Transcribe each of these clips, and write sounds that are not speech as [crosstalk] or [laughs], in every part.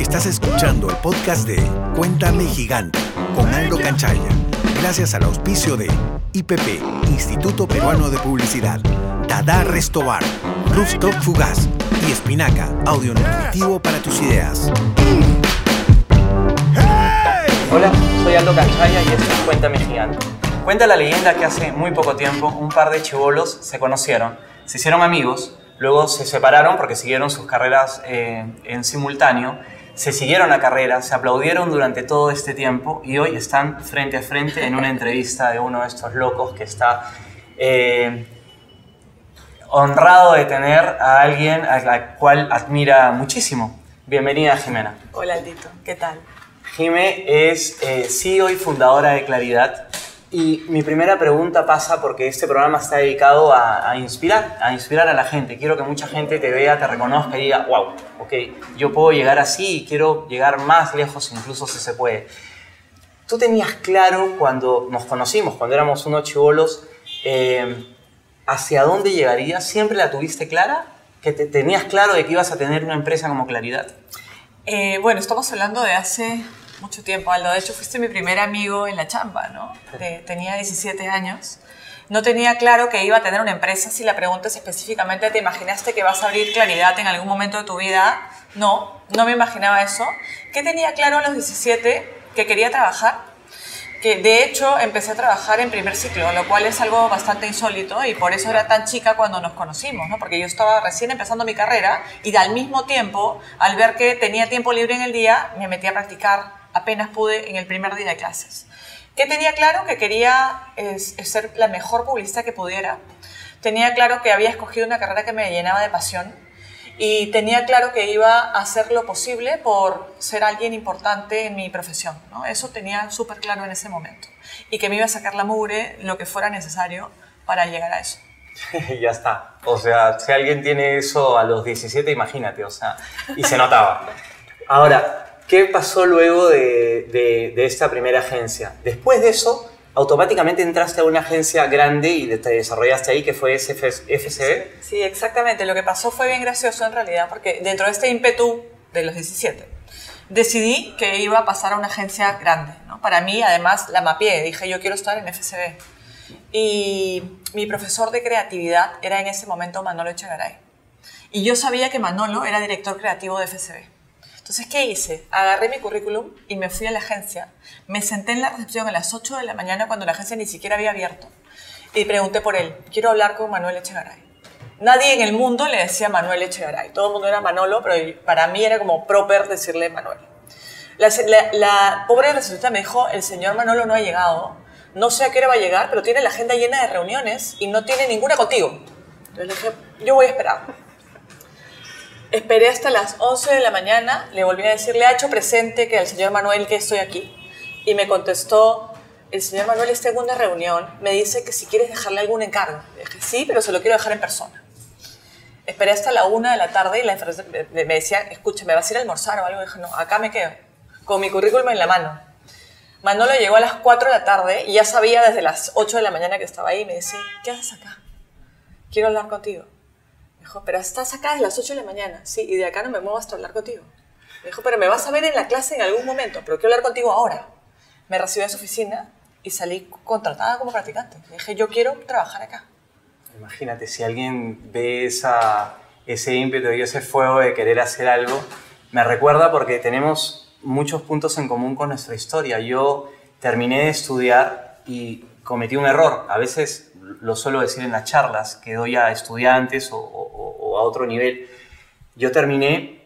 Estás escuchando el podcast de Cuéntame Gigante con Aldo Canchaya, gracias al auspicio de IPP, Instituto Peruano de Publicidad, Dada Restobar, Rooftop Fugaz y Espinaca, audio nutritivo para tus ideas. Hola, soy Aldo Canchaya y esto es Cuéntame Gigante. Cuenta la leyenda que hace muy poco tiempo un par de chivolos se conocieron, se hicieron amigos, luego se separaron porque siguieron sus carreras eh, en simultáneo se siguieron la carrera, se aplaudieron durante todo este tiempo y hoy están frente a frente en una entrevista de uno de estos locos que está eh, honrado de tener a alguien a la cual admira muchísimo. Bienvenida, Jimena. Hola, Aldito. ¿Qué tal? Jime es eh, CEO y fundadora de Claridad. Y mi primera pregunta pasa porque este programa está dedicado a, inspirar, a inspirar a la gente. Quiero que mucha gente te vea, te reconozca y diga, wow, ok, yo puedo llegar así y quiero llegar más lejos incluso si se puede. ¿Tú tenías claro cuando nos conocimos, cuando éramos unos chivolos, eh, hacia dónde llegarías? ¿Siempre la tuviste clara? ¿Que te, tenías claro de que ibas a tener una empresa como Claridad? Eh, bueno, estamos hablando de hace mucho tiempo, Aldo. De hecho, fuiste mi primer amigo en la chamba, ¿no? tenía 17 años. No tenía claro que iba a tener una empresa. Si la pregunta es específicamente, ¿te imaginaste que vas a abrir claridad en algún momento de tu vida? No, no me imaginaba eso. ¿Qué tenía claro a los 17? Que quería trabajar que de hecho empecé a trabajar en primer ciclo, lo cual es algo bastante insólito y por eso era tan chica cuando nos conocimos, ¿no? porque yo estaba recién empezando mi carrera y al mismo tiempo, al ver que tenía tiempo libre en el día, me metí a practicar apenas pude en el primer día de clases. ¿Qué tenía claro? Que quería ser la mejor publicista que pudiera. Tenía claro que había escogido una carrera que me llenaba de pasión y tenía claro que iba a hacer lo posible por ser alguien importante en mi profesión. ¿no? Eso tenía súper claro en ese momento. Y que me iba a sacar la mugre lo que fuera necesario para llegar a eso. [laughs] ya está. O sea, si alguien tiene eso a los 17, imagínate, o sea, y se notaba. Ahora, ¿Qué pasó luego de, esta primera agencia? Después de eso, automáticamente entraste a una agencia grande y te desarrollaste ahí, que fue FCB. Sí, exactamente. Lo que pasó fue bien gracioso en realidad, porque dentro de este ímpetu de los 17, decidí que iba a pasar a una agencia grande. Para mí, además, la mapeé. Dije, yo quiero estar en FCB. Y mi profesor de creatividad era en ese momento Manolo Echegaray. Y yo sabía que Manolo era director creativo de FCB. Entonces, ¿qué hice? Agarré mi currículum y me fui a la agencia. Me senté en la recepción a las 8 de la mañana cuando la agencia ni siquiera había abierto y pregunté por él. Quiero hablar con Manuel Echegaray. Nadie en el mundo le decía Manuel Echegaray. Todo el mundo era Manolo, pero para mí era como proper decirle Manuel. La, pobre recepcionista me dijo, el señor Manolo no ha llegado. No sé a qué hora va a llegar, pero tiene la agenda llena de reuniones y no tiene ninguna contigo. Entonces le dije, yo voy a esperar. Esperé hasta las 11 de la mañana, le volví a decir, le ha hecho presente que al señor Manuel que estoy aquí. Y me contestó, el señor Manuel está en una reunión, me dice que si quieres dejarle algún encargo. Le dije, sí, pero se lo quiero dejar en persona. Esperé hasta la 1 de la tarde y la me decía, escucha, ¿me vas a ir a almorzar o algo? Le dije, no, acá me quedo, con mi currículum en la mano. Manolo llegó a las 4 de la tarde y ya sabía desde las 8 de la mañana que estaba ahí y me dice, ¿qué haces acá? Quiero hablar contigo. Dijo, pero estás acá desde las 8 de la mañana. Sí, y de acá no me muevo hasta hablar contigo. Me dijo, pero me vas a ver en la clase en algún momento, pero quiero hablar contigo ahora. Me recibió en su oficina y salí contratada como practicante. Dije, yo quiero trabajar acá. Imagínate, si alguien ve esa, ese ímpetu y ese fuego de querer hacer algo, me recuerda porque tenemos muchos puntos en común con nuestra historia. Yo terminé de estudiar y cometí un error. A veces lo suelo decir en las charlas que doy a estudiantes o, a otro nivel. Yo terminé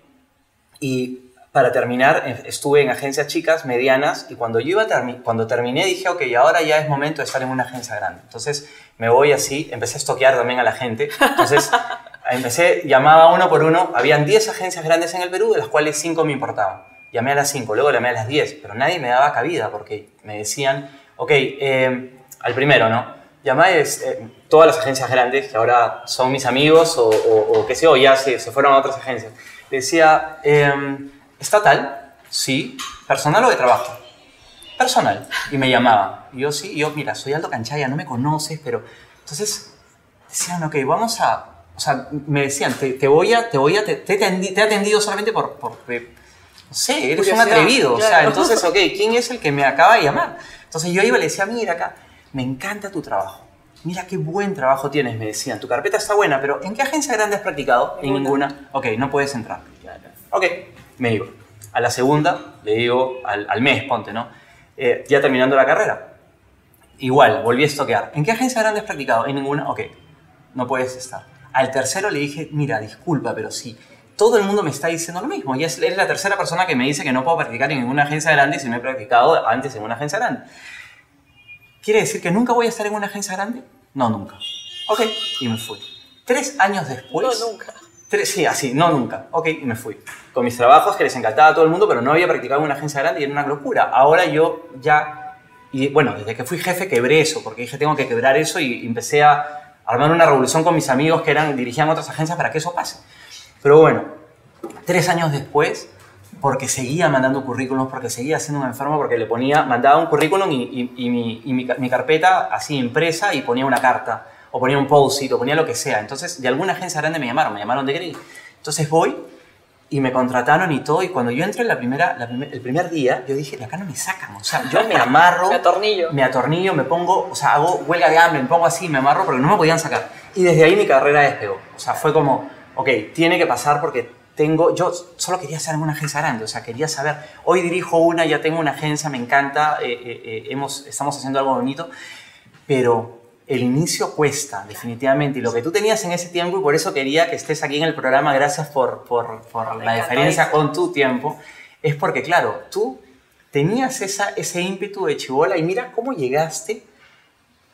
y para terminar estuve en agencias chicas, medianas, y cuando, yo iba cuando terminé dije, ok, ahora ya es momento de estar en una agencia grande. Entonces me voy así, empecé a estoquear también a la gente. Entonces [laughs] empecé, llamaba uno por uno, habían 10 agencias grandes en el Perú, de las cuales 5 me importaban. Llamé a las 5, luego llamé a las 10, pero nadie me daba cabida porque me decían, ok, eh, al primero, ¿no? Llamáis eh, todas las agencias grandes, que ahora son mis amigos o, o, qué sé yo, ya se, se, fueron a otras agencias. decía, em, ¿estatal? Sí. ¿Personal o de trabajo? Personal. Y me llamaba. Y yo sí, yo, mira, soy Aldo Canchaya, no me conoces, pero... Entonces decían, ok, vamos a... O sea, me decían, te, te voy a... Te, voy a te, te, he atendido solamente por... por o no sé, eres un atrevido. O sea, entonces, ok, ¿quién es el que me acaba de llamar? Entonces yo iba y le decía, mira acá, me encanta tu trabajo. Mira qué buen trabajo tienes, me decían. Tu carpeta está buena, pero ¿en qué agencia grande has practicado? En Ninguna. Ok, no puedes entrar. Ok, me digo. A la segunda, le digo al, al mes, ponte, ¿no? Eh, ya terminando la carrera. Igual, volví a estoquear. ¿En qué agencia grande has practicado? En ninguna. Ok, no puedes estar. Al tercero le dije, mira, disculpa, pero sí, todo el mundo me está diciendo lo mismo. Y es, eres la tercera persona que me dice que no puedo practicar en ninguna agencia grande si no he practicado antes en una agencia grande. ¿Quiere decir que nunca voy a estar en una agencia grande? No, nunca. Ok, y me fui. Tres años después... No, nunca. Tres, sí, así, no nunca. Ok, y me fui. Con mis trabajos que les encantaba a todo el mundo, pero no había practicado en una agencia grande y era una locura. Ahora yo ya, y bueno, desde que fui jefe quebré eso, porque dije tengo que quebrar eso y empecé a armar una revolución con mis amigos que eran, dirigían otras agencias para que eso pase. Pero bueno, tres años después, porque seguía mandando currículums, porque seguía siendo un enfermo, porque le ponía, mandaba un currículum y, y- y mi, y mi mi carpeta así impresa y ponía una carta, o ponía un post-it, o ponía lo que sea. Entonces, de alguna agencia grande me llamaron, me llamaron de Grey. Entonces voy y me contrataron y todo, y cuando yo entré la primera, la primer- el primer día, yo dije, de acá no me sacan, o sea, yo me [laughs] amarro, Me atornillo. me atornillo, me pongo, o sea, hago huelga de hambre, me pongo así, me amarro, porque no me podían sacar. Y desde ahí mi carrera despegó, o sea, fue como, ok, tiene que pasar porque tengo, yo solo quería en una agencia grande, o sea, quería saber, hoy dirijo una, ya tengo una agencia, me encanta, eh, eh, eh, hemos, estamos haciendo algo bonito, pero el inicio cuesta, definitivamente. Y lo que tú tenías en ese tiempo, y por eso quería que estés aquí en el programa, gracias por, por, por la diferencia con tu tiempo, es porque, claro, tú tenías esa, ese ímpetu de chivola y mira cómo llegaste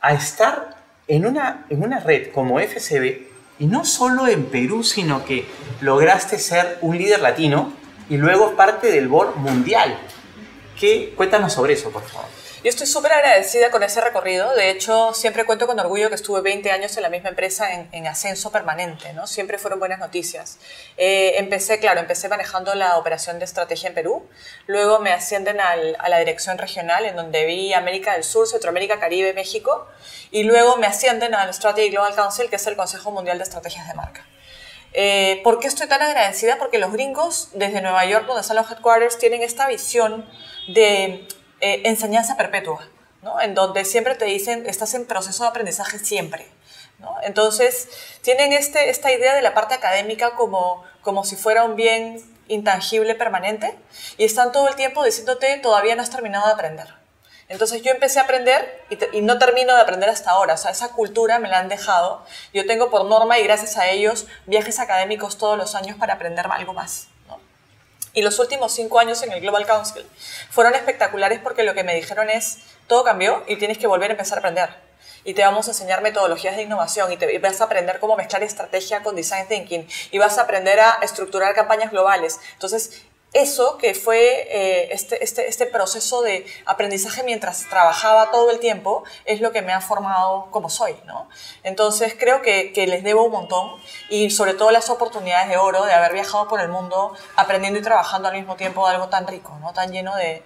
a estar en una, en una red como FCB, y no solo en Perú, sino que lograste ser un líder latino y luego parte del board mundial. ¿Qué? Cuéntanos sobre eso, por favor. Yo estoy súper agradecida con ese recorrido. De hecho, siempre cuento con orgullo que estuve 20 años en la misma empresa en, en ascenso permanente, ¿no? Siempre fueron buenas noticias. Eh, empecé, claro, empecé manejando la operación de estrategia en Perú. Luego me ascienden al- a la dirección regional, en donde vi América del Sur, Centroamérica, Caribe, México. Y luego me ascienden al Strategy Global Council, que es el Consejo Mundial de Estrategias de Marca. Eh, ¿Por qué estoy tan agradecida? Porque los gringos, desde Nueva York, donde están los headquarters, tienen esta visión de eh, enseñanza perpetua, ¿no? en donde siempre te dicen, estás en proceso de aprendizaje siempre. ¿no? Entonces, tienen este, esta idea de la parte académica como, como si fuera un bien intangible permanente y están todo el tiempo diciéndote, todavía no has terminado de aprender. Entonces yo empecé a aprender y, y no termino de aprender hasta ahora. O sea, esa cultura me la han dejado. Yo tengo por norma y gracias a ellos viajes académicos todos los años para aprender algo más. Y los últimos cinco años en el Global Council fueron espectaculares porque lo que me dijeron es, todo cambió y tienes que volver a empezar a aprender. Y te vamos a enseñar metodologías de innovación y, te, vas a aprender cómo mezclar estrategia con design thinking y vas a aprender a estructurar campañas globales. Entonces, eso que fue eh, este, este, este proceso de aprendizaje mientras trabajaba todo el tiempo es lo que me ha formado como soy, ¿no? Entonces creo que, les debo un montón y sobre todo las oportunidades de oro de haber viajado por el mundo aprendiendo y trabajando al mismo tiempo algo tan rico, ¿no? Tan lleno de,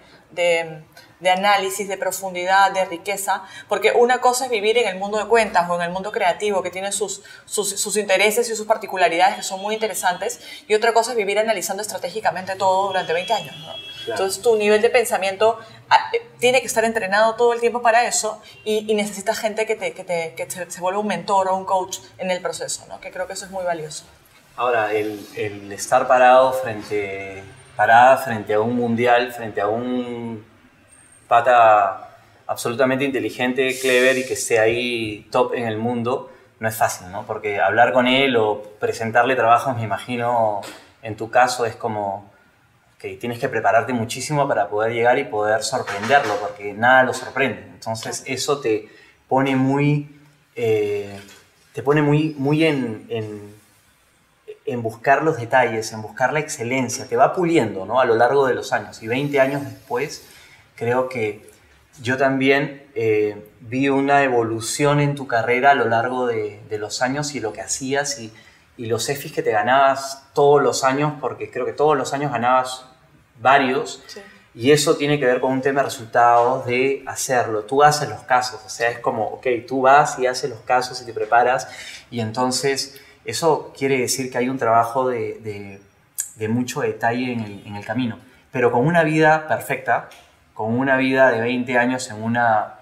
de análisis, de profundidad, de riqueza, porque una cosa es vivir en el mundo de cuentas o en el mundo creativo que tiene sus, sus, sus intereses y sus particularidades que son muy interesantes, y otra cosa es vivir analizando estratégicamente todo durante 20 años. ¿no? Entonces tu nivel de pensamiento ah, eh, tiene que estar entrenado todo el tiempo para eso y, y necesitas gente que, te, que, te, que te- se vuelva un mentor o un coach en el proceso, ¿no? que creo que eso es muy valioso. Ahora, el, el estar parado frente, parada frente a un mundial, frente a un pata absolutamente inteligente, clever y que esté ahí top en el mundo, no es fácil, ¿no? Porque hablar con él o presentarle trabajos, me imagino, en tu caso es como que tienes que prepararte muchísimo para poder llegar y poder sorprenderlo, porque nada lo sorprende. Entonces eso te pone muy, eh, te pone muy, muy en, en, en buscar los detalles, en buscar la excelencia, te va puliendo ¿no? a lo largo de los años. Y 20 años después, creo que yo también eh, vi una evolución en tu carrera a lo largo de, de los años y lo que hacías y, y los EFIs que te ganabas todos los años, porque creo que todos los años ganabas varios. Sí. Y eso tiene que ver con un tema de resultados, de hacerlo. Tú haces los casos, o sea, es como, ok, tú vas y haces los casos y te preparas. Y entonces, eso quiere decir que hay un trabajo de, de- de mucho detalle en el, en el camino. pero con una vida perfecta, con una vida de 20 años en una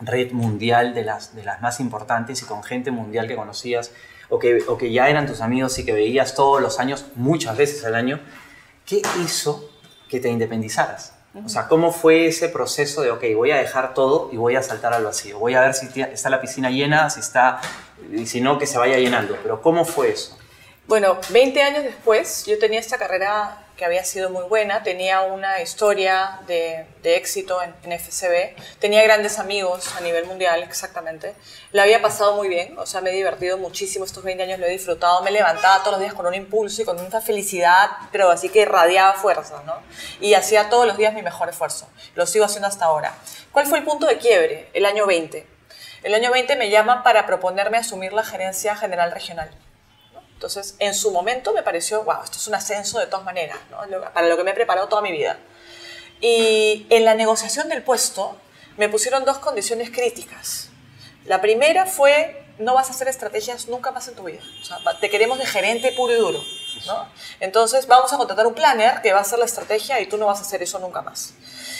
red mundial de las, de las más importantes y con gente mundial que conocías o que, o que ya eran tus amigos y que veías todos los años, muchas veces al año, ¿qué hizo que te independizaras? O sea, ¿cómo fue ese proceso de, ok, voy a dejar todo y voy a saltar al vacío? Voy a ver si está la piscina llena, si está, y si no, que se vaya llenando. Pero ¿cómo fue eso? Bueno, 20 años después, yo tenía esta carrera que había sido muy buena, tenía una historia de, éxito en, en, FCB, tenía grandes amigos a nivel mundial, exactamente. La había pasado muy bien, o sea, me he divertido muchísimo estos 20 años, lo he disfrutado, me levantaba todos los días con un impulso y con una felicidad, pero así que irradiaba fuerza, ¿no? Y hacía todos los días mi mejor esfuerzo. Lo sigo haciendo hasta ahora. ¿Cuál fue el punto de quiebre? El año 20. El año 20 me llaman para proponerme asumir la gerencia general regional. Entonces, en su momento me pareció, wow, esto es un ascenso de todas maneras, ¿no? para lo que me he preparado toda mi vida. Y en la negociación del puesto me pusieron dos condiciones críticas. La primera fue, no vas a hacer estrategias nunca más en tu vida. O sea, te queremos de gerente puro y duro. ¿no? Entonces, vamos a contratar un planner que va a hacer la estrategia y tú no vas a hacer eso nunca más.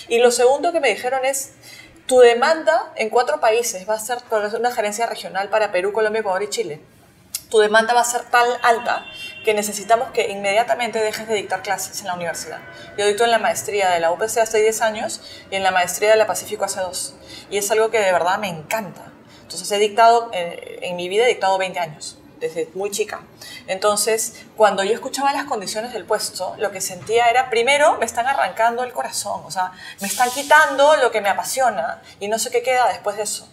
Y lo segundo que me dijeron es, tu demanda en cuatro países va a ser una gerencia regional para Perú, Colombia, Ecuador y Chile tu demanda va a ser tan alta que necesitamos que inmediatamente dejes de dictar clases en la universidad. Yo dicto en la maestría de la UPC hace 10 años y en la maestría de la Pacífico hace 2. Y es algo que de verdad me encanta. Entonces he dictado, eh, en mi vida he dictado 20 años, desde muy chica. Entonces, cuando yo escuchaba las condiciones del puesto, lo que sentía era, primero, me están arrancando el corazón, o sea, me están quitando lo que me apasiona y no sé qué queda después de eso.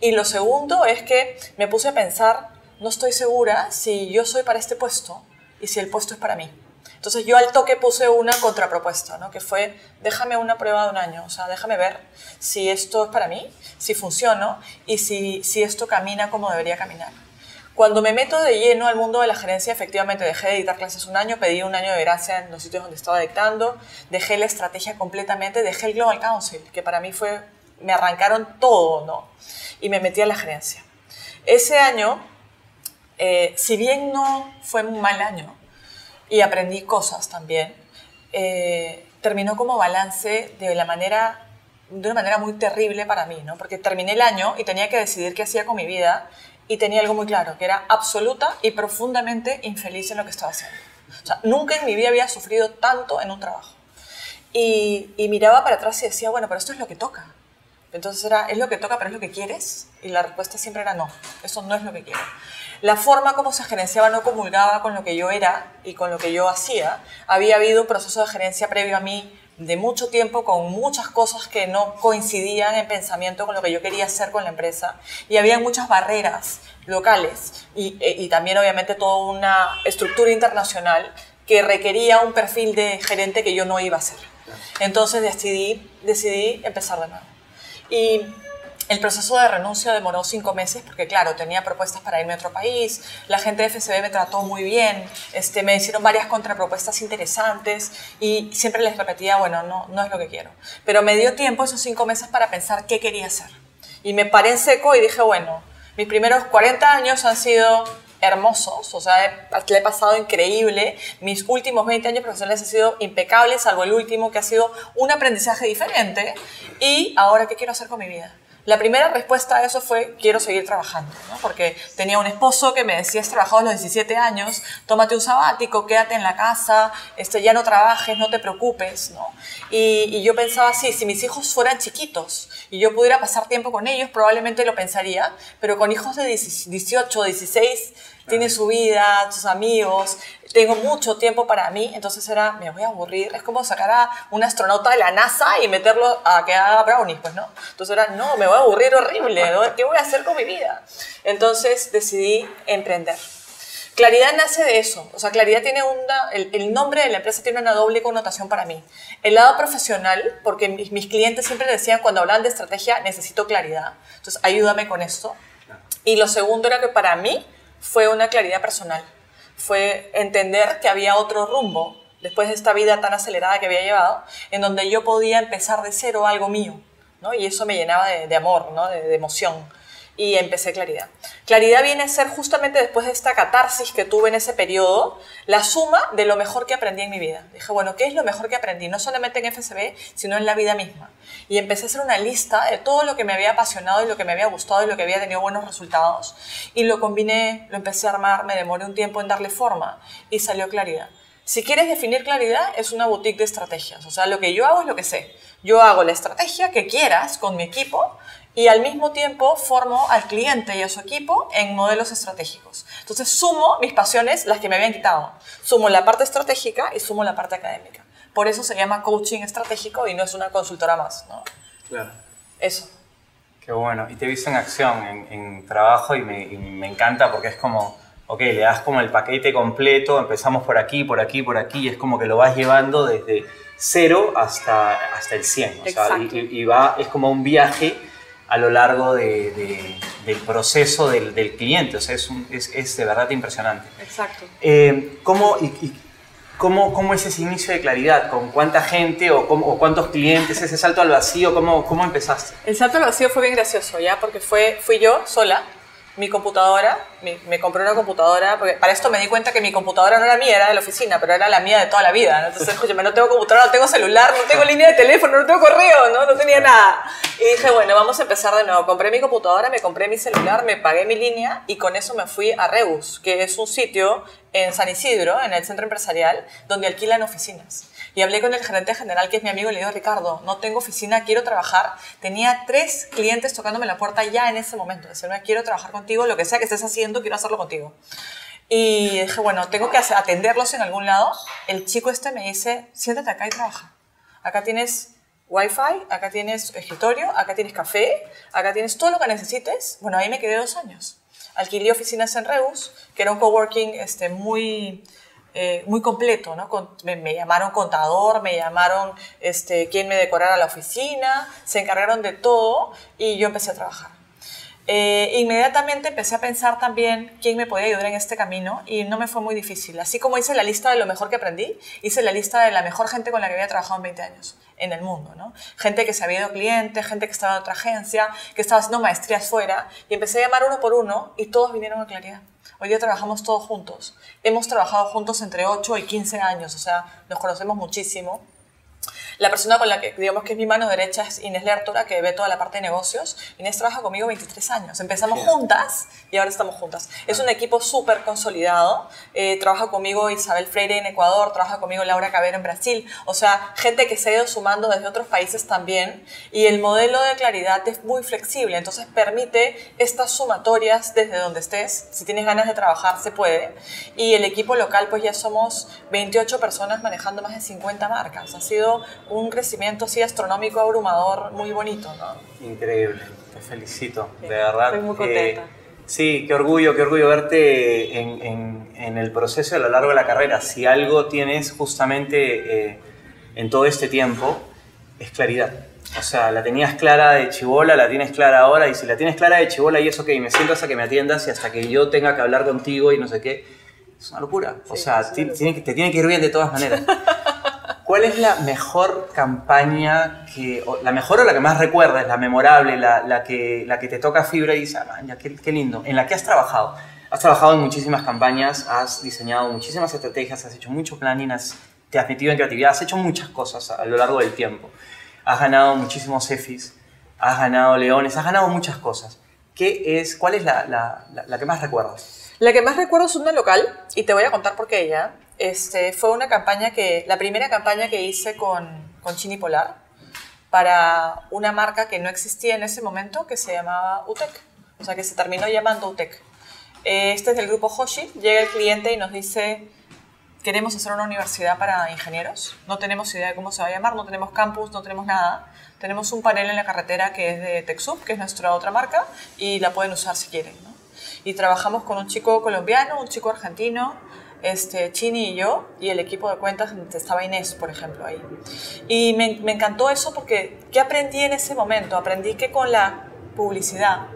Y lo segundo es que me puse a pensar no estoy segura si yo soy para este puesto y si el puesto es para mí. Entonces yo al toque puse una contrapropuesta, ¿no? que fue déjame una prueba de un año, o sea, déjame ver si esto es para mí, si funciona y si, si esto camina como debería caminar. Cuando me meto de lleno al mundo de la gerencia, efectivamente dejé de dictar clases un año, pedí un año de gracia en los sitios donde estaba dictando, dejé la estrategia completamente, dejé el Global Council, que para mí fue, me arrancaron todo, ¿no? Y me metí a la gerencia. Ese año eh, si bien no fue un mal año y aprendí cosas también, eh, terminó como balance de, la manera, de una manera muy terrible para mí, ¿no? porque terminé el año y tenía que decidir qué hacía con mi vida y tenía algo muy claro, que era absoluta y profundamente infeliz en lo que estaba haciendo. O sea, nunca en mi vida había sufrido tanto en un trabajo. Y, y miraba para atrás y decía, bueno, pero esto es lo que toca. Entonces era, ¿es lo que toca, pero es lo que quieres? Y la respuesta siempre era no, eso no es lo que quiero. La forma como se gerenciaba no comulgaba con lo que yo era y con lo que yo hacía. Había habido un proceso de gerencia previo a mí de mucho tiempo con muchas cosas que no coincidían en pensamiento con lo que yo quería hacer con la empresa y había muchas barreras locales y, e, y también obviamente toda una estructura internacional que requería un perfil de gerente que yo no iba a hacer. Entonces decidí, decidí empezar de nuevo. Y el proceso de renuncia demoró cinco meses porque, claro, tenía propuestas para irme a otro país, la gente de FCB me trató muy bien, este, me hicieron varias contrapropuestas interesantes y siempre les repetía, bueno, no, no es lo que quiero. Pero me dio tiempo esos cinco meses para pensar qué quería hacer. Y me paré en seco y dije, bueno, mis primeros 40 años han sido hermosos, o sea, le he pasado increíble. Mis últimos 20 años profesionales han sido impecables, salvo el último que ha sido un aprendizaje diferente. Y ahora, ¿qué quiero hacer con mi vida? La primera respuesta a eso fue, quiero seguir trabajando, porque tenía un esposo que me decía, has trabajado a los 17 años, tómate un sabático, quédate en la casa, este, ya no trabajes, no te preocupes. ¿no? Y, y yo pensaba así, si mis hijos fueran chiquitos y yo pudiera pasar tiempo con ellos, probablemente lo pensaría, pero con hijos de 18, 16, tiene su vida, sus amigos, tengo mucho tiempo para mí, entonces era, me voy a aburrir, es como sacar a un astronauta de la NASA y meterlo a que haga brownies, pues, ¿no? Entonces era, no, me voy a aburrir horrible, ¿qué voy a hacer con mi vida? Entonces decidí emprender. Claridad nace de eso, o sea, Claridad tiene una, el, nombre de la empresa tiene una doble connotación para mí. El lado profesional, porque mis, mis clientes siempre decían cuando hablan de estrategia, necesito claridad, entonces ayúdame con esto. Y lo segundo era que para mí fue una claridad personal, fue entender que había otro rumbo después de esta vida tan acelerada que había llevado, en donde yo podía empezar de cero algo mío, ¿no? Y eso me llenaba de, amor, ¿no? de, emoción. Y empecé Claridad. Claridad viene a ser justamente después de esta catarsis que tuve en ese periodo, la suma de lo mejor que aprendí en mi vida. Dije, bueno, ¿qué es lo mejor que aprendí? No solamente en FSB, sino en la vida misma. Y empecé a hacer una lista de todo lo que me había apasionado y lo que me había gustado y lo que había tenido buenos resultados. Y lo combiné, lo empecé a armar, me demoré un tiempo en darle forma y salió Claridad. Si quieres definir claridad, es una boutique de estrategias. O sea, lo que yo hago es lo que sé. Yo hago la estrategia que quieras con mi equipo y al mismo tiempo formo al cliente y a su equipo en modelos estratégicos. Entonces sumo mis pasiones, las que me habían quitado. Sumo la parte estratégica y sumo la parte académica. Por eso se llama coaching estratégico y no es una consultora más. ¿no? Claro. Eso. Qué bueno. Y te he visto en acción, en, trabajo, y me, y me encanta porque es como ok, le das como el paquete completo, empezamos por aquí, por aquí, por aquí, y es como que lo vas llevando desde cero hasta, hasta el 100. O sea, y, va, es como un viaje a lo largo de, del proceso del, del, cliente. O sea, es, es, es, de verdad impresionante. Exacto. Eh, ¿cómo, y, cómo, ¿Cómo es ese inicio de claridad? ¿Con cuánta gente o, o, cuántos clientes? ¿Ese salto al vacío? ¿Cómo, ¿Cómo empezaste? El salto al vacío fue bien gracioso, ¿ya? Porque fue, fui yo sola mi computadora, me compré una computadora, porque para esto me di cuenta que mi computadora no era mía, era de la oficina, pero era la mía de toda la vida. Entonces, escúchame, no tengo computadora, no tengo celular, no tengo línea de teléfono, no tengo correo, ¿no? no tenía nada. Y dije, bueno, vamos a empezar de nuevo. Compré mi computadora, me compré mi celular, me pagué mi línea y con eso me fui a Reus, que es un sitio en San Isidro, en el centro empresarial, donde alquilan oficinas. Y hablé con el gerente general, que es mi amigo, y le digo, Ricardo, no tengo oficina, quiero trabajar. Tenía tres clientes tocándome la puerta ya en ese momento. Decirme, quiero trabajar contigo, lo que sea que estés haciendo, quiero hacerlo contigo. Y dije, bueno, tengo que atenderlos en algún lado. El chico este me dice, siéntate acá y trabaja. Acá tienes wifi, acá tienes escritorio, acá tienes café, acá tienes todo lo que necesites. Bueno, ahí me quedé dos años. Alquilé oficinas en Reus, que era un coworking este, muy eh, muy completo, ¿no? me, llamaron contador, me llamaron este, quien me decorara la oficina, se encargaron de todo y yo empecé a trabajar. Eh, inmediatamente empecé a pensar también quién me podía ayudar en este camino y no me fue muy difícil. Así como hice la lista de lo mejor que aprendí, hice la lista de la mejor gente con la que había trabajado en 20 años en el mundo, ¿no? Gente que se había ido cliente, gente que estaba en otra agencia, que estaba haciendo maestrías fuera y empecé a llamar uno por uno y todos vinieron a claridad. Hoy día trabajamos todos juntos. Hemos trabajado juntos entre 8 y 15 años, o sea, nos conocemos muchísimo. La persona con la que, digamos que es mi mano derecha es Inés Lertora, que ve toda la parte de negocios. Inés trabaja conmigo 23 años. Empezamos juntas y ahora estamos juntas. Es un equipo súper consolidado. Eh, trabaja conmigo Isabel Freire en Ecuador, trabaja conmigo Laura Cabero en Brasil. O sea, gente que se ha ido sumando desde otros países también. Y el modelo de claridad es muy flexible, entonces permite estas sumatorias desde donde estés. Si tienes ganas de trabajar, se puede. Y el equipo local, pues ya somos 28 personas manejando más de 50 marcas. Ha sido un crecimiento así astronómico, abrumador, muy bonito, ¿no? Increíble, te felicito, de verdad. Estoy muy contenta. sí, qué orgullo, qué orgullo verte en, en, en, el proceso a lo largo de la carrera. Si algo tienes justamente eh, en todo este tiempo, es claridad. O sea, la tenías clara de chivola, la tienes clara ahora, y si la tienes clara de chivola y eso, ok, me siento hasta que me atiendas y hasta que yo tenga que hablar contigo y no sé qué, es una locura. o sea, te tiene que ir bien de todas maneras. [laughs] ¿Cuál es la mejor campaña, que, la mejor o la que más recuerdas, la memorable, la, la, que, la que te toca fibra y dices, ah, qué, qué lindo, en la que has trabajado? Has trabajado en muchísimas campañas, has diseñado muchísimas estrategias, has hecho mucho planning, te has metido en creatividad, has hecho muchas cosas a lo largo del tiempo. Has ganado muchísimos EFIs, has ganado Leones, has ganado muchas cosas. ¿Qué es, ¿Cuál es la, la, la que más recuerdas? La que más recuerdo es una local, y te voy a contar por qué ella. Este, fue una campaña que, la primera campaña que hice con, con Chini Polar para una marca que no existía en ese momento que se llamaba UTEC, o sea que se terminó llamando UTEC. Este es del grupo Hoshi, llega el cliente y nos dice, queremos hacer una universidad para ingenieros, no tenemos idea de cómo se va a llamar, no tenemos campus, no tenemos nada, tenemos un panel en la carretera que es de TechSoup, que es nuestra otra marca, y la pueden usar si quieren. Y trabajamos con un chico colombiano, un chico argentino, este, Chini y yo, y el equipo de cuentas, estaba Inés, por ejemplo, ahí. Y me, me, encantó eso porque, ¿qué aprendí en ese momento? Aprendí que con la publicidad,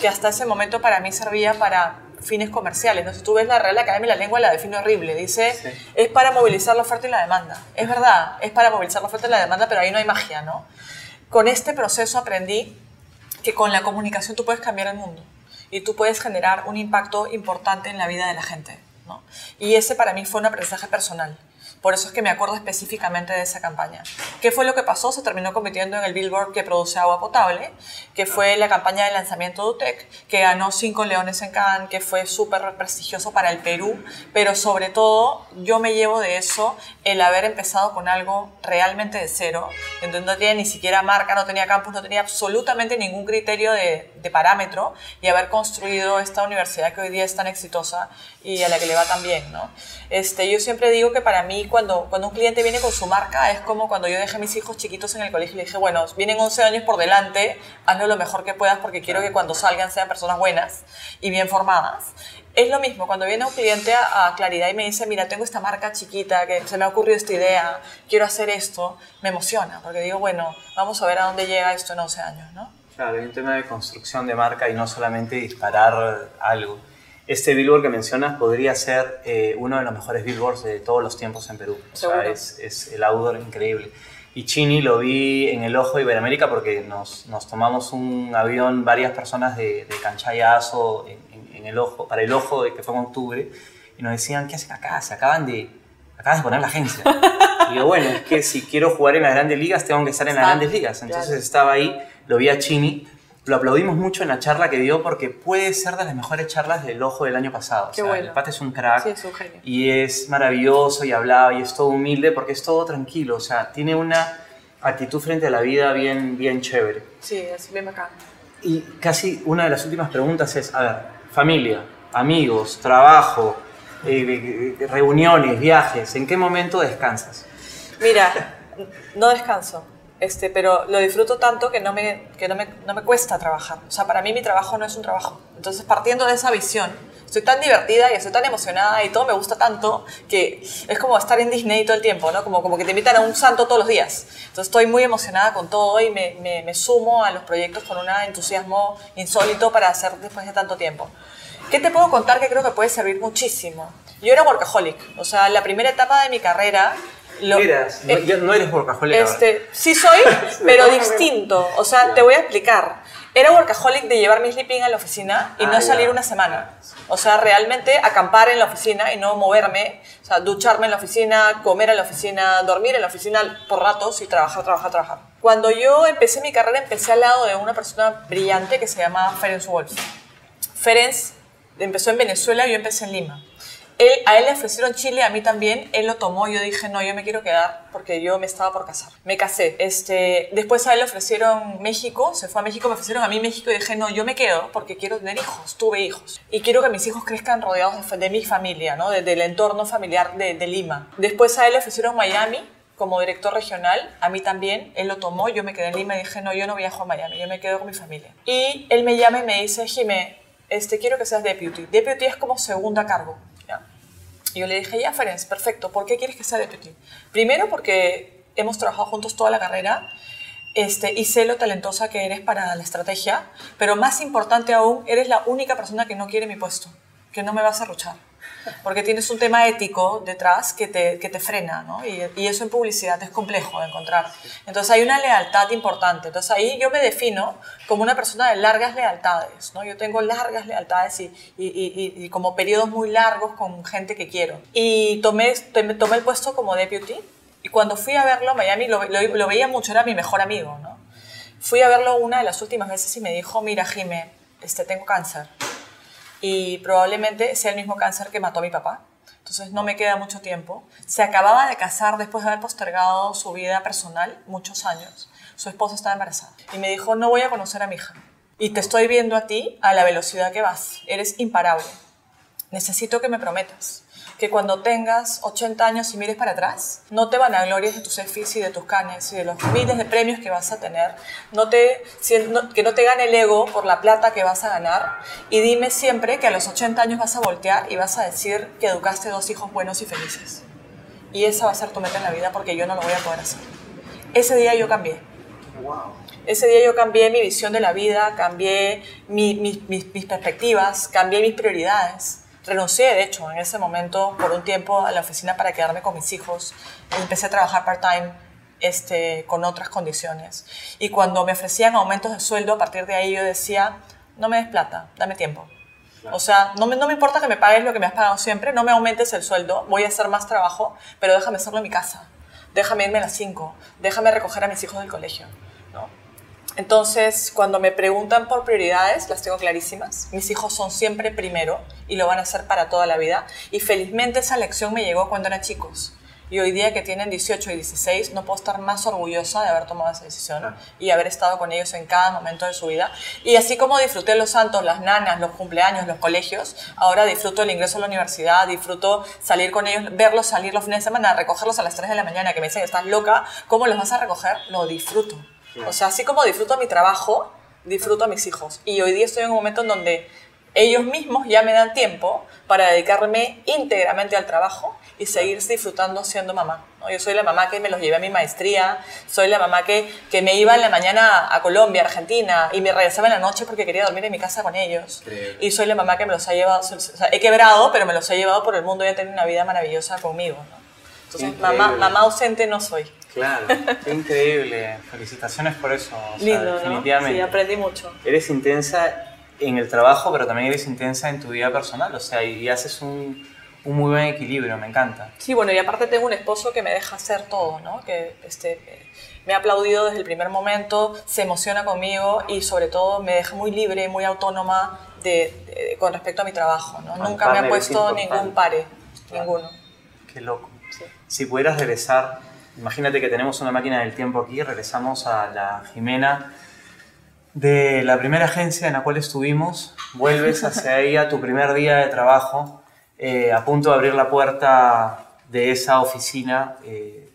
que hasta ese momento para mí servía para fines comerciales, ¿no? si tú ves la Real Academia la Lengua, la define horrible, dice, es para movilizar la oferta y la demanda. Es verdad, es para movilizar la oferta y la demanda, pero ahí no hay magia, ¿no? Con este proceso aprendí que con la comunicación tú puedes cambiar el mundo y tú puedes generar un impacto importante en la vida de la gente. ¿No? Y ese para mí fue un aprendizaje personal. Por eso es que me acuerdo específicamente de esa campaña. ¿Qué fue lo que pasó? Se terminó convirtiendo en el billboard que produce agua potable, que fue la campaña de lanzamiento de UTEC, que ganó cinco leones en Cannes, que fue súper prestigioso para el Perú, pero sobre todo yo me llevo de eso el haber empezado con algo realmente de cero, en donde no tenía ni siquiera marca, no tenía campus, no tenía absolutamente ningún criterio de, de parámetro y haber construido esta universidad que hoy día es tan exitosa y a la que le va tan bien, ¿no? Este, yo siempre digo que para mí cuando, cuando un cliente viene con su marca es como cuando yo dejé a mis hijos chiquitos en el colegio y le dije, bueno, vienen 11 años por delante, hazlo lo mejor que puedas porque quiero que cuando salgan sean personas buenas y bien formadas. Es lo mismo, cuando viene un cliente a, a, Claridad y me dice, mira, tengo esta marca chiquita, que se me ha ocurrido esta idea, quiero hacer esto, me emociona, porque digo, bueno, vamos a ver a dónde llega esto en 11 años, ¿no? Claro, hay un tema de construcción de marca y no solamente disparar algo. Este billboard que mencionas podría ser eh, uno de los mejores billboards de todos los tiempos en Perú. O sea, es, es, el outdoor increíble. Y Chini lo vi en el Ojo Iberoamérica porque nos, nos tomamos un avión, varias personas de, de Canchayazo en, en, en, el Ojo, para el Ojo, que fue en octubre, y nos decían, ¿qué hacen acá? Se acaban de, de poner la agencia. y digo, bueno, es que si quiero jugar en las grandes ligas, tengo que estar en las grandes ligas. Entonces claro. estaba ahí, lo vi a Chini lo aplaudimos mucho en la charla que dio porque puede ser de las mejores charlas del ojo del año pasado. Qué o sea, bueno. El Pate es un crack sí, es un genio. y es maravilloso y hablaba y es todo humilde porque es todo tranquilo. O sea, tiene una actitud frente a la vida bien, bien chévere. Sí, es bien bacán. Y casi una de las últimas preguntas es, a ver, familia, amigos, trabajo, eh, reuniones, viajes, ¿en qué momento descansas? Mira, no descanso. Este, pero lo disfruto tanto que, no me, que no, me, no me cuesta trabajar. O sea, para mí mi trabajo no es un trabajo. Entonces, partiendo de esa visión, estoy tan divertida y estoy tan emocionada y todo me gusta tanto que es como estar en Disney todo el tiempo, ¿no? Como, como que te invitan a un santo todos los días. Entonces, estoy muy emocionada con todo y me, me, me sumo a los proyectos con un entusiasmo insólito para hacer después de tanto tiempo. ¿Qué te puedo contar que creo que puede servir muchísimo? Yo era workaholic, o sea, la primera etapa de mi carrera lo, eras, no, eh, no eres workaholic. Este, sí soy, [laughs] pero distinto. O sea, te voy a explicar. Era workaholic de llevar mi sleeping a la oficina y ah, no salir ya. una semana. O sea, realmente acampar en la oficina y no moverme. O sea, ducharme en la oficina, comer en la oficina, dormir en la oficina por ratos y trabajar, trabajar, trabajar. Cuando yo empecé mi carrera, empecé al lado de una persona brillante que se llama Ferenc Wolf. Ferenc empezó en Venezuela y yo empecé en Lima. Él, a él le ofrecieron Chile, a mí también, él lo tomó, yo dije, no, yo me quiero quedar porque yo me estaba por casar. Me casé. Este, después a él le ofrecieron México, se fue a México, me ofrecieron a mí México y dije, no, yo me quedo porque quiero tener hijos, tuve hijos. Y quiero que mis hijos crezcan rodeados de, mi familia, ¿no? De, del entorno familiar de, de Lima. Después a él le ofrecieron Miami, como director regional, a mí también, él lo tomó, yo me quedé en Lima y dije, no, yo no viajo a Miami, yo me quedo con mi familia. Y él me llama y me dice, Jimé, este, quiero que seas deputy. Deputy es como segunda cargo. Y yo le dije, ya, Ferenc, perfecto, ¿por qué quieres que sea deputy? Primero porque hemos trabajado juntos toda la carrera este, y sé lo talentosa que eres para la estrategia, pero más importante aún, eres la única persona que no quiere mi puesto, que no me vas a ruchar. Porque tienes un tema ético detrás que te, que te frena, ¿no? Y, y, eso en publicidad es complejo de encontrar. Entonces hay una lealtad importante. Entonces ahí yo me defino como una persona de largas lealtades, ¿no? Yo tengo largas lealtades y, y, y, como periodos muy largos con gente que quiero. Y tomé, tomé el puesto como deputy y cuando fui a verlo a Miami lo, lo, lo veía mucho, era mi mejor amigo, ¿no? Fui a verlo una de las últimas veces y me dijo, mira Jime, este, tengo cáncer y probablemente sea el mismo cáncer que mató a mi papá. Entonces no me queda mucho tiempo. Se acababa de casar después de haber postergado su vida personal muchos años. Su esposa estaba embarazada y me dijo, no voy a conocer a mi hija. Y te estoy viendo a ti a la velocidad que vas. Eres imparable. Necesito que me prometas que cuando tengas 80 años y mires para atrás, no te van a glorias de tus EFIs y de tus canes y de los miles de premios que vas a tener, no te, que no te gane el ego por la plata que vas a ganar y dime siempre que a los 80 años vas a voltear y vas a decir que educaste dos hijos buenos y felices. Y esa va a ser tu meta en la vida porque yo no lo voy a poder hacer. Ese día yo cambié. Wow. Ese día yo cambié mi visión de la vida, cambié mi, mi, mis, mis perspectivas, cambié mis prioridades renuncié, de hecho, en ese momento por un tiempo a la oficina para quedarme con mis hijos. Empecé a trabajar part-time este, con otras condiciones. Y cuando me ofrecían aumentos de sueldo, a partir de ahí yo decía, no me des plata, dame tiempo. O sea, no me, no me importa que me pagues lo que me has pagado siempre, no me aumentes el sueldo, voy a hacer más trabajo, pero déjame hacerlo en mi casa. Déjame irme a las 5, déjame recoger a mis hijos del colegio. Entonces, cuando me preguntan por prioridades, las tengo clarísimas. Mis hijos son siempre primero y lo van a hacer para toda la vida. Y felizmente esa lección me llegó cuando eran chicos. Y hoy día que tienen 18 y 16, no puedo estar más orgullosa de haber tomado esa decisión y haber estado con ellos en cada momento de su vida. Y así como disfruté los santos, las nanas, los cumpleaños, los colegios, ahora disfruto el ingreso a la universidad, disfruto salir con ellos, verlos salir los fines de semana, recogerlos a las 3 de la mañana, que me dicen, estás loca, ¿cómo los vas a recoger? Lo disfruto. O sea, así como disfruto mi trabajo, disfruto a mis hijos. Y hoy día estoy en un momento en donde ellos mismos ya me dan tiempo para dedicarme íntegramente al trabajo y seguir disfrutando siendo mamá. ¿no? Yo soy la mamá que me los llevé a mi maestría, soy la mamá que, que me iba en la mañana a Colombia, Argentina, y me regresaba en la noche porque quería dormir en mi casa con ellos. Y soy la mamá que me los ha llevado, o sea, he quebrado, pero me los he llevado por el mundo y he tenido una vida maravillosa conmigo. ¿no? Entonces, mamá, mamá ausente no soy. Claro, qué increíble. Felicitaciones por eso. O sea, Lindo, ¿no? definitivamente. Sí, aprendí mucho. Eres intensa en el trabajo, pero también eres intensa en tu vida personal. O sea, y haces un, un muy buen equilibrio, me encanta. Sí, bueno, y aparte tengo un esposo que me deja hacer todo, ¿no? Que este, me ha aplaudido desde el primer momento, se emociona conmigo y sobre todo me deja muy libre, muy autónoma de, de- con respecto a mi trabajo, ¿no? Nunca me ha puesto ningún pare, Claro. ninguno. Qué loco. Sí. Si pudieras regresar, imagínate que tenemos una máquina del tiempo aquí, regresamos a la Jimena de la primera agencia en la cual estuvimos, vuelves hacia ella tu primer día de trabajo, eh, a punto de abrir la puerta de esa oficina eh,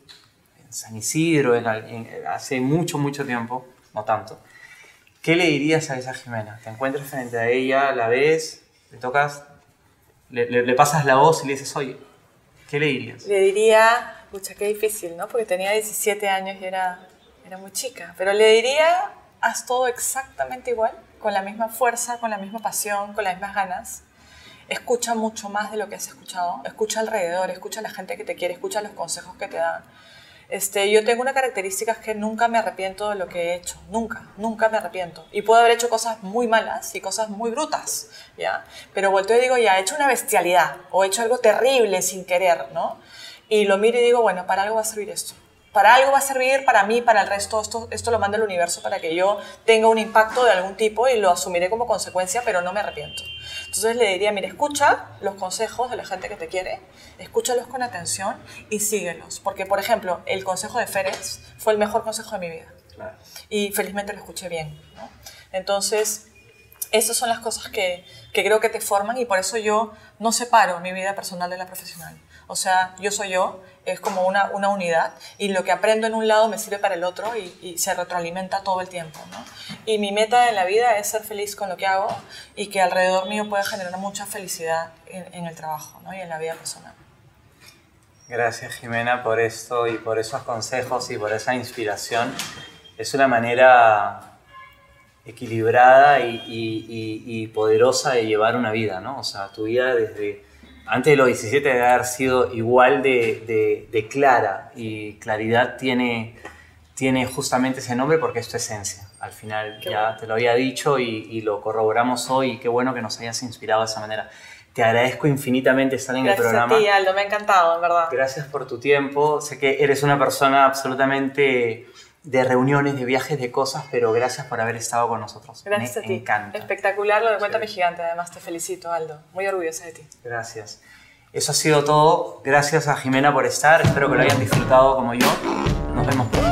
en San Isidro, hace mucho, mucho tiempo, no tanto. ¿Qué le dirías a esa Jimena? Te encuentras frente a ella, la ves, le tocas, le- le pasas la voz y le dices, oye, ¿qué le dirías? Le diría, pucha, qué difícil, ¿no? Porque tenía 17 años y era, era muy chica. Pero le diría, haz todo exactamente igual, con la misma fuerza, con la misma pasión, con las mismas ganas. Escucha mucho más de lo que has escuchado. Escucha alrededor, escucha a la gente que te quiere, escucha los consejos que te dan. Este, yo tengo una característica es que nunca me arrepiento de lo que he hecho, nunca, nunca me arrepiento. Y puedo haber hecho cosas muy malas y cosas muy brutas, ¿ya? Pero volteo y digo, ya, he hecho una bestialidad o he hecho algo terrible sin querer, ¿no? Y lo miro y digo, bueno, para algo va a servir esto. Para algo va a servir, para mí, para el resto, esto, esto lo manda el universo para que yo tenga un impacto de algún tipo y lo asumiré como consecuencia, pero no me arrepiento. Entonces le diría, mira, escucha los consejos de la gente que te quiere, escúchalos con atención y síguelos. Porque, por ejemplo, el consejo de Férez fue el mejor consejo de mi vida. Claro. Y felizmente lo escuché bien. ¿no? Entonces, esas son las cosas que, que creo que te forman y por eso yo no separo mi vida personal de la profesional. O sea, yo soy yo, es como una, una unidad y lo que aprendo en un lado me sirve para el otro y, se retroalimenta todo el tiempo. Y mi meta en la vida es ser feliz con lo que hago y que alrededor mío pueda generar mucha felicidad en, el trabajo ¿no? y en la vida personal. Gracias Jimena por esto y por esos consejos y por esa inspiración. Es una manera equilibrada y- y poderosa de llevar una vida, ¿no? O sea, tu vida desde antes de los 17 debe haber sido igual de, de- de clara y claridad tiene, tiene justamente ese nombre porque es tu esencia. Al final Qué ya bueno. te lo había dicho y, y lo corroboramos hoy y qué bueno que nos hayas inspirado de esa manera. Te agradezco infinitamente estar en Gracias el programa. a ti, Aldo, me ha encantado, en verdad. Gracias por tu tiempo. Sé que eres una persona absolutamente de reuniones, de viajes, de cosas, pero gracias por haber estado con nosotros. Gracias Me a ti. encanta. Espectacular lo de Cuéntame Sí. Gigante, además te felicito, Aldo. Muy orgullosa de ti. Gracias. Eso ha sido todo. Gracias a Jimena por estar. Espero que lo hayan disfrutado como yo. Nos vemos pronto.